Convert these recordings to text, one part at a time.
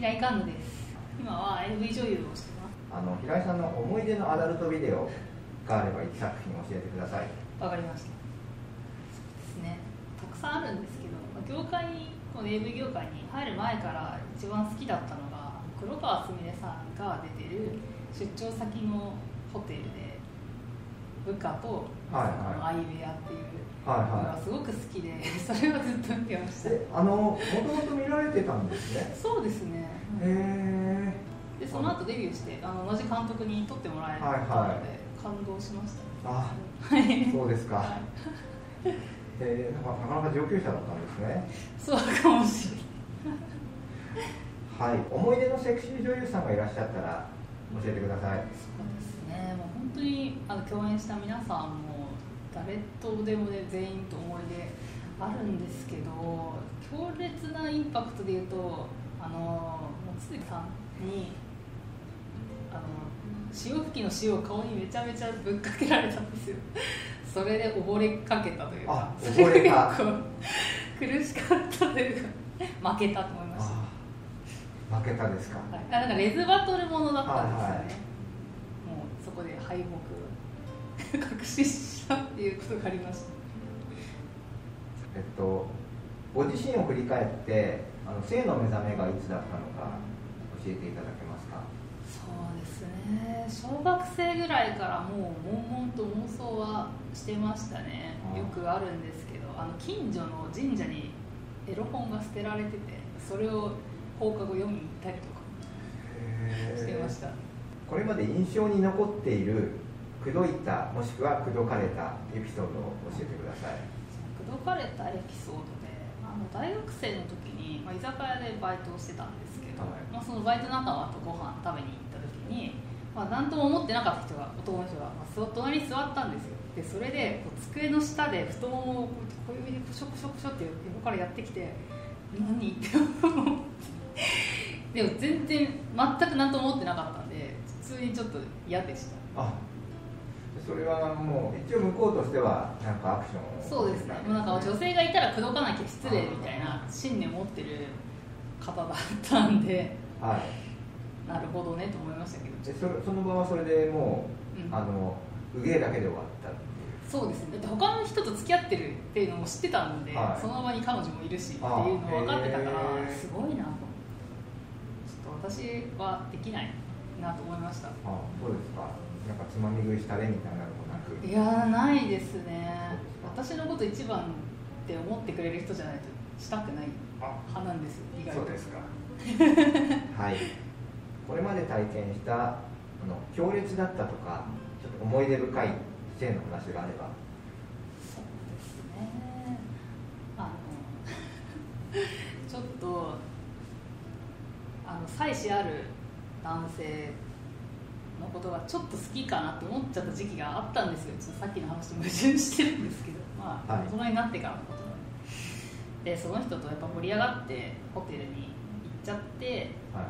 平井環奈です。今は AV 女優をしてます。あの平井さんの思い出のアダルトビデオがあれば1作品教えてください。わかりました。ですね。たくさんあるんですけど業界にこの AV 業界に入る前から一番好きだったのが黒川すみれさんが出てる出張先のホテルで部下と、はいはい、相部屋っていう。のがすごく好きで それはずっと見てました。あのもともと見られてたんですね？そうですね。へえでその後デビューしてあの同じ監督に撮ってもらえたので、はいはい。感動しました。あはい。そうですか、はい。えー、なかなか上級者だったんですね。そうかもしれない。はい。思い出のセクシー女優さんがいらっしゃったら教えてください。そうですね。もう本当にあの共演した皆さんも誰とでもね全員と思い出あるんですけど強烈なインパクトで言うとあの望月さんにあの潮吹きの塩を顔にめちゃめちゃぶっかけられたんですよ。それで溺れかけたというかあ溺れた。結構苦しかったというか負けたと思いました。あ負けたですか？はい、あなんかレズバトルものだったんですよね、はいはい。もうそこで敗北 確信したっていうことがありました。えっとご自身を振り返ってあの性の目覚めがいつだったのか教えていただけますか？そうですね。小学生ぐらいからもう悶々と妄想はしてましたね。よくあるんですけどあの近所の神社にエロ本が捨てられててそれを放課後読みに行ったりとかしてました。これまで印象に残っている口説いたもしくは口説かれたエピソードを教えてください。口説かれたエピソードであの大学生の時に、まあ、居酒屋でバイトをしてたんですけど、はい。まあ、そのバイト仲間とご飯食べに行った時に、まあ、何とも思ってなかった人が男の人が、まあ、そ隣に座ったんですよ。でそれでこう机の下で太ももをこう小指でコショコショコショって横からやってきて何？って思ってでも全然全く何とも思ってなかったんで普通にちょっと嫌でした。あそれはもう一応向こうとしてはなんかアクションを。そうですね、もうなんか女性がいたら口説かなきゃ失礼みたいな信念を持ってる方だったんで、はい。なるほどねと思いましたけど、でそれその場はそれでもう、うん。あのうげえだけで終わったっていう。そうですね、だって他の人と付き合ってるっていうのも知ってたんで、はい。その場に彼女もいるしっていうあの分かってたから、すごいなと、ちょっと私はできないなと思いました。あそうですか。なんかつまみ食いしたれみたいなのもなく。いやーないですね。私のこと一番って思ってくれる人じゃないとしたくないあ派なんですよ意外と。そうですか。はい。これまで体験したあの強烈だったとかちょっと思い出深い性の話があれば。そうですね。あの ちょっと妻子ある男性のことがちょっと好きかなって思っちゃった時期があったんですよ。ちょっとさっきの話と矛盾してるんですけど。まあ、はい。大人になってからのことなんで。でその人とやっぱ盛り上がってホテルに行っちゃってはい。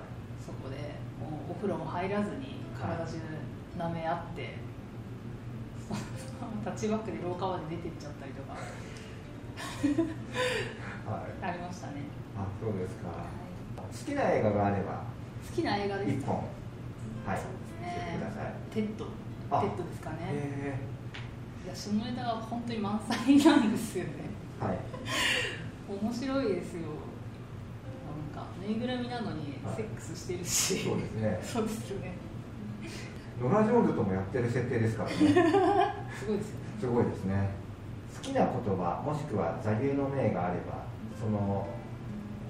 そこでもうお風呂も入らずに体中舐め合って、立ちバックで廊下まで出てっちゃったりとか。はい。ありましたね、あそうですか。はい好きな映画があれば好きな映画です一本。はい。そうですね。テッド。あ。テッドですかね。えいや下ネタが本当に満載なんですよね。ー、はい。面白いですよ。なんかぬいぐるみなのにはい。セックスしてるし、そうですね。そうですよね。ノラ・ジョーンズともやってる設定ですからね。すごいですよね。すごいですね。好きな言葉もしくは座右の銘があればその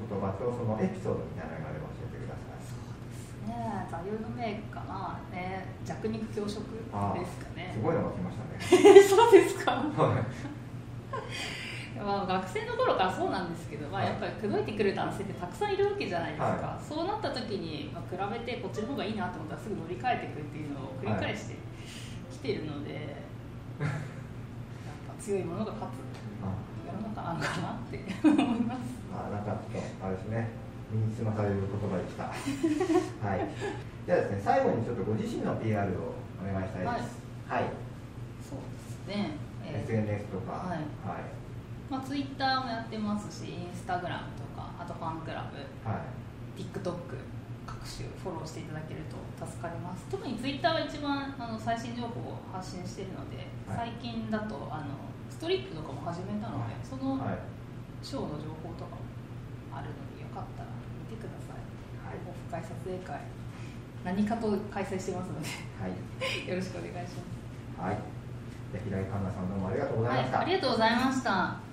言葉とそのエピソードみたいなのがあれば教えてください。ね座右の銘かな。ね弱肉強食あですかね。すごいのが来ましたね。そうですか。はい。まあ、学生の頃からそうなんですけど、まあ、はい。やっぱり口説いてくる男性ってたくさんいるわけじゃないですか、はそうなった時に、まあ、比べてこっちの方がいいなと思ったらすぐ乗り換えていくっていうのを繰り返してきてるので、やっぱ強いものが勝つ。あ世の中なのかなって。思います。あなんかちょっとあれですね。身につまされる言葉でした。はい。じゃあですね最後にちょっとご自身の PR をお願いしたいです。はい、そうですね、えー。SNS とか。はい。はい。まあ、ツイッターもやってますしインスタグラムとかあとファンクラブ。はい。TikTok 各種フォローしていただけると助かります。特に Twitter が一番あの最新情報を発信しているので、はい。最近だとあのストリップとかも始めたので、そのはい。ショーの情報とかもあるのでよかったら見てください。はい。オフ会撮影会何かと開催してますのではい。よろしくお願いしまはい。平井環奈さんどうもありがとうごす、はいざいました、、ありがとうございました